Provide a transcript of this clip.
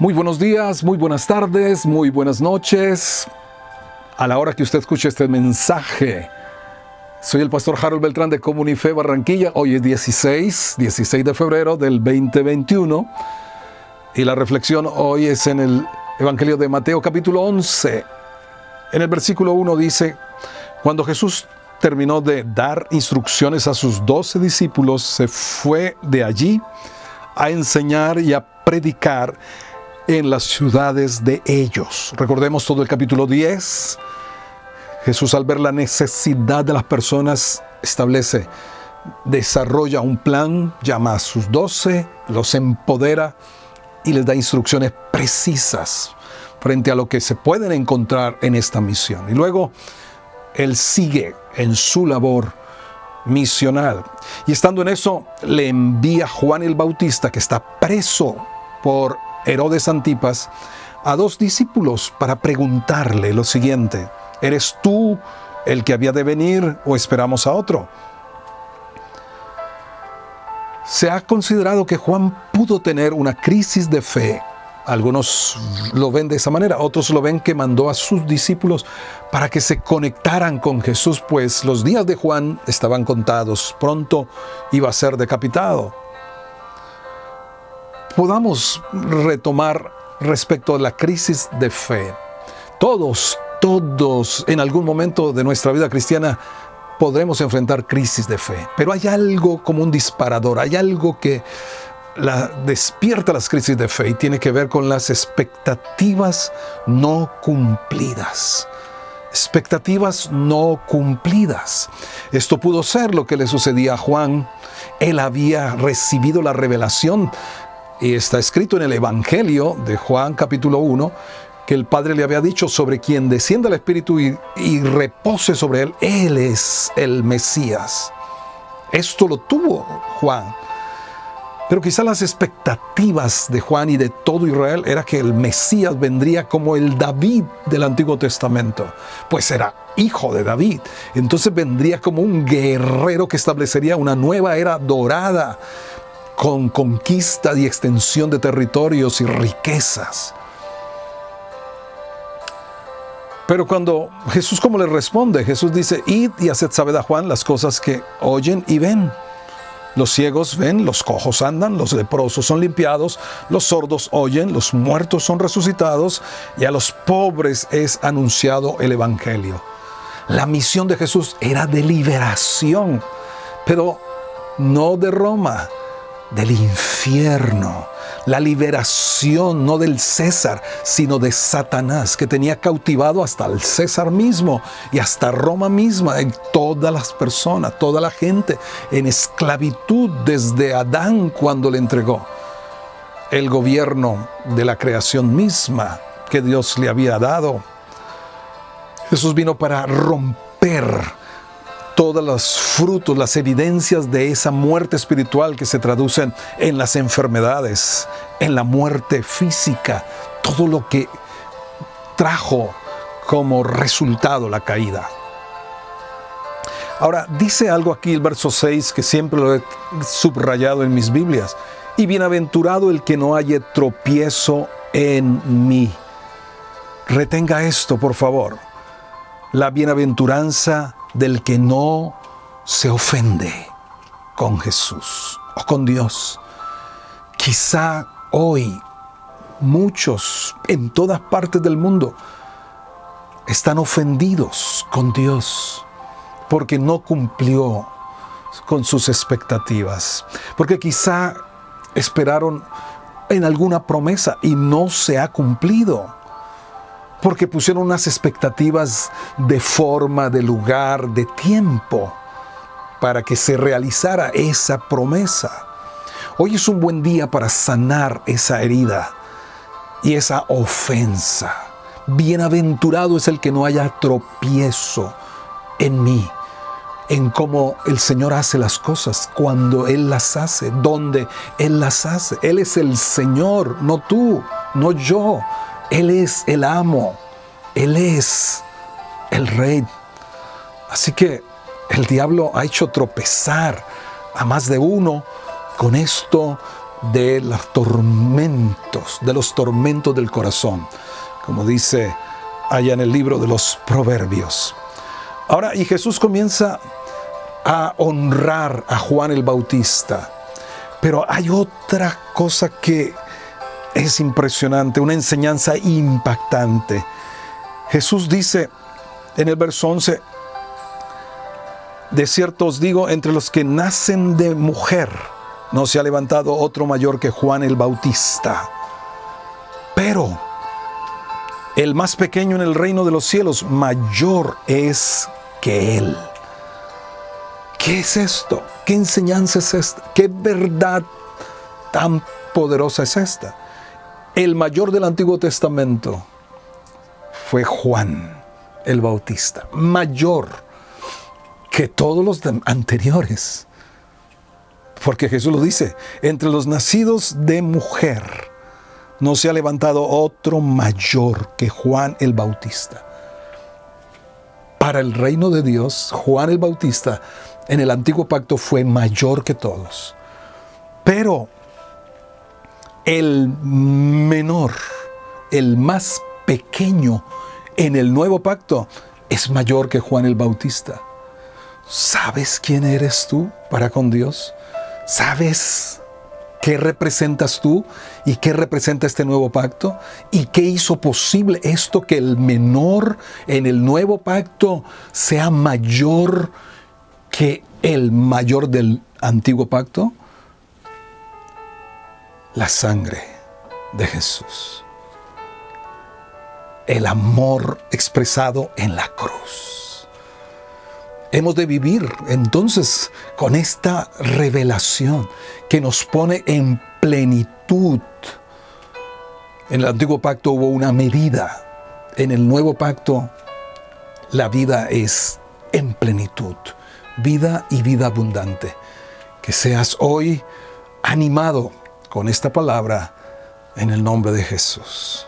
Muy buenos días, muy buenas tardes, muy buenas noches. A la hora que usted escuche este mensaje, soy el pastor Harold Beltrán de Comunife Barranquilla. Hoy es 16, 16 de febrero del 2021. Y la reflexión hoy es en el Evangelio de Mateo capítulo 11. En el versículo 1 dice, cuando Jesús terminó de dar instrucciones a sus doce discípulos, se fue de allí a enseñar y a predicar en las ciudades de ellos. Recordemos todo el capítulo 10. Jesús al ver la necesidad de las personas establece, desarrolla un plan, llama a sus doce, los empodera y les da instrucciones precisas frente a lo que se pueden encontrar en esta misión. Y luego Él sigue en su labor misional. Y estando en eso, le envía Juan el Bautista, que está preso por Herodes Antipas a dos discípulos para preguntarle lo siguiente, ¿eres tú el que había de venir o esperamos a otro? Se ha considerado que Juan pudo tener una crisis de fe. Algunos lo ven de esa manera, otros lo ven que mandó a sus discípulos para que se conectaran con Jesús, pues los días de Juan estaban contados, pronto iba a ser decapitado podamos retomar respecto a la crisis de fe. Todos, todos en algún momento de nuestra vida cristiana podremos enfrentar crisis de fe, pero hay algo como un disparador, hay algo que despierta las crisis de fe y tiene que ver con las expectativas no cumplidas. Expectativas no cumplidas. Esto pudo ser lo que le sucedía a Juan. Él había recibido la revelación y está escrito en el Evangelio de Juan capítulo 1 que el Padre le había dicho sobre quien descienda el Espíritu y, y repose sobre él, Él es el Mesías. Esto lo tuvo Juan. Pero quizá las expectativas de Juan y de todo Israel era que el Mesías vendría como el David del Antiguo Testamento, pues era hijo de David. Entonces vendría como un guerrero que establecería una nueva era dorada, con conquista y extensión de territorios y riquezas. Pero cuando Jesús como le responde, Jesús dice, id y haced saber a Juan las cosas que oyen y ven. Los ciegos ven, los cojos andan, los leprosos son limpiados, los sordos oyen, los muertos son resucitados y a los pobres es anunciado el Evangelio. La misión de Jesús era de liberación, pero no de Roma, del infierno, la liberación no del César, sino de Satanás, que tenía cautivado hasta el César mismo y hasta Roma misma, en todas las personas, toda la gente, en esclavitud desde Adán cuando le entregó el gobierno de la creación misma que Dios le había dado. Jesús vino para romper todos los frutos, las evidencias de esa muerte espiritual que se traducen en las enfermedades, en la muerte física, todo lo que trajo como resultado la caída. Ahora, dice algo aquí el verso 6 que siempre lo he subrayado en mis Biblias. Y bienaventurado el que no haya tropiezo en mí. Retenga esto, por favor. La bienaventuranza del que no se ofende con Jesús o con Dios. Quizá hoy muchos en todas partes del mundo están ofendidos con Dios porque no cumplió con sus expectativas, porque quizá esperaron en alguna promesa y no se ha cumplido porque pusieron unas expectativas de forma, de lugar, de tiempo, para que se realizara esa promesa. Hoy es un buen día para sanar esa herida y esa ofensa. Bienaventurado es el que no haya tropiezo en mí, en cómo el Señor hace las cosas, cuando Él las hace, donde Él las hace. Él es el Señor, no tú, no yo. Él es el amo, Él es el rey. Así que el diablo ha hecho tropezar a más de uno con esto de los tormentos, de los tormentos del corazón, como dice allá en el libro de los Proverbios. Ahora, y Jesús comienza a honrar a Juan el Bautista, pero hay otra cosa que es impresionante, una enseñanza impactante. Jesús dice en el verso 11, de cierto os digo, entre los que nacen de mujer, no se ha levantado otro mayor que Juan el Bautista. Pero el más pequeño en el reino de los cielos, mayor es que él. ¿Qué es esto? ¿Qué enseñanza es esta? ¿Qué verdad tan poderosa es esta? El mayor del Antiguo Testamento fue Juan el Bautista, mayor que todos los anteriores. Porque Jesús lo dice, entre los nacidos de mujer no se ha levantado otro mayor que Juan el Bautista. Para el reino de Dios, Juan el Bautista en el antiguo pacto fue mayor que todos. Pero el menor, el más pequeño en el nuevo pacto es mayor que Juan el Bautista. ¿Sabes quién eres tú para con Dios? ¿Sabes qué representas tú y qué representa este nuevo pacto? ¿Y qué hizo posible esto que el menor en el nuevo pacto sea mayor que el mayor del antiguo pacto? La sangre de Jesús. El amor expresado en la cruz. Hemos de vivir entonces con esta revelación que nos pone en plenitud. En el antiguo pacto hubo una medida. En el nuevo pacto la vida es en plenitud. Vida y vida abundante. Que seas hoy animado con esta palabra en el nombre de Jesús.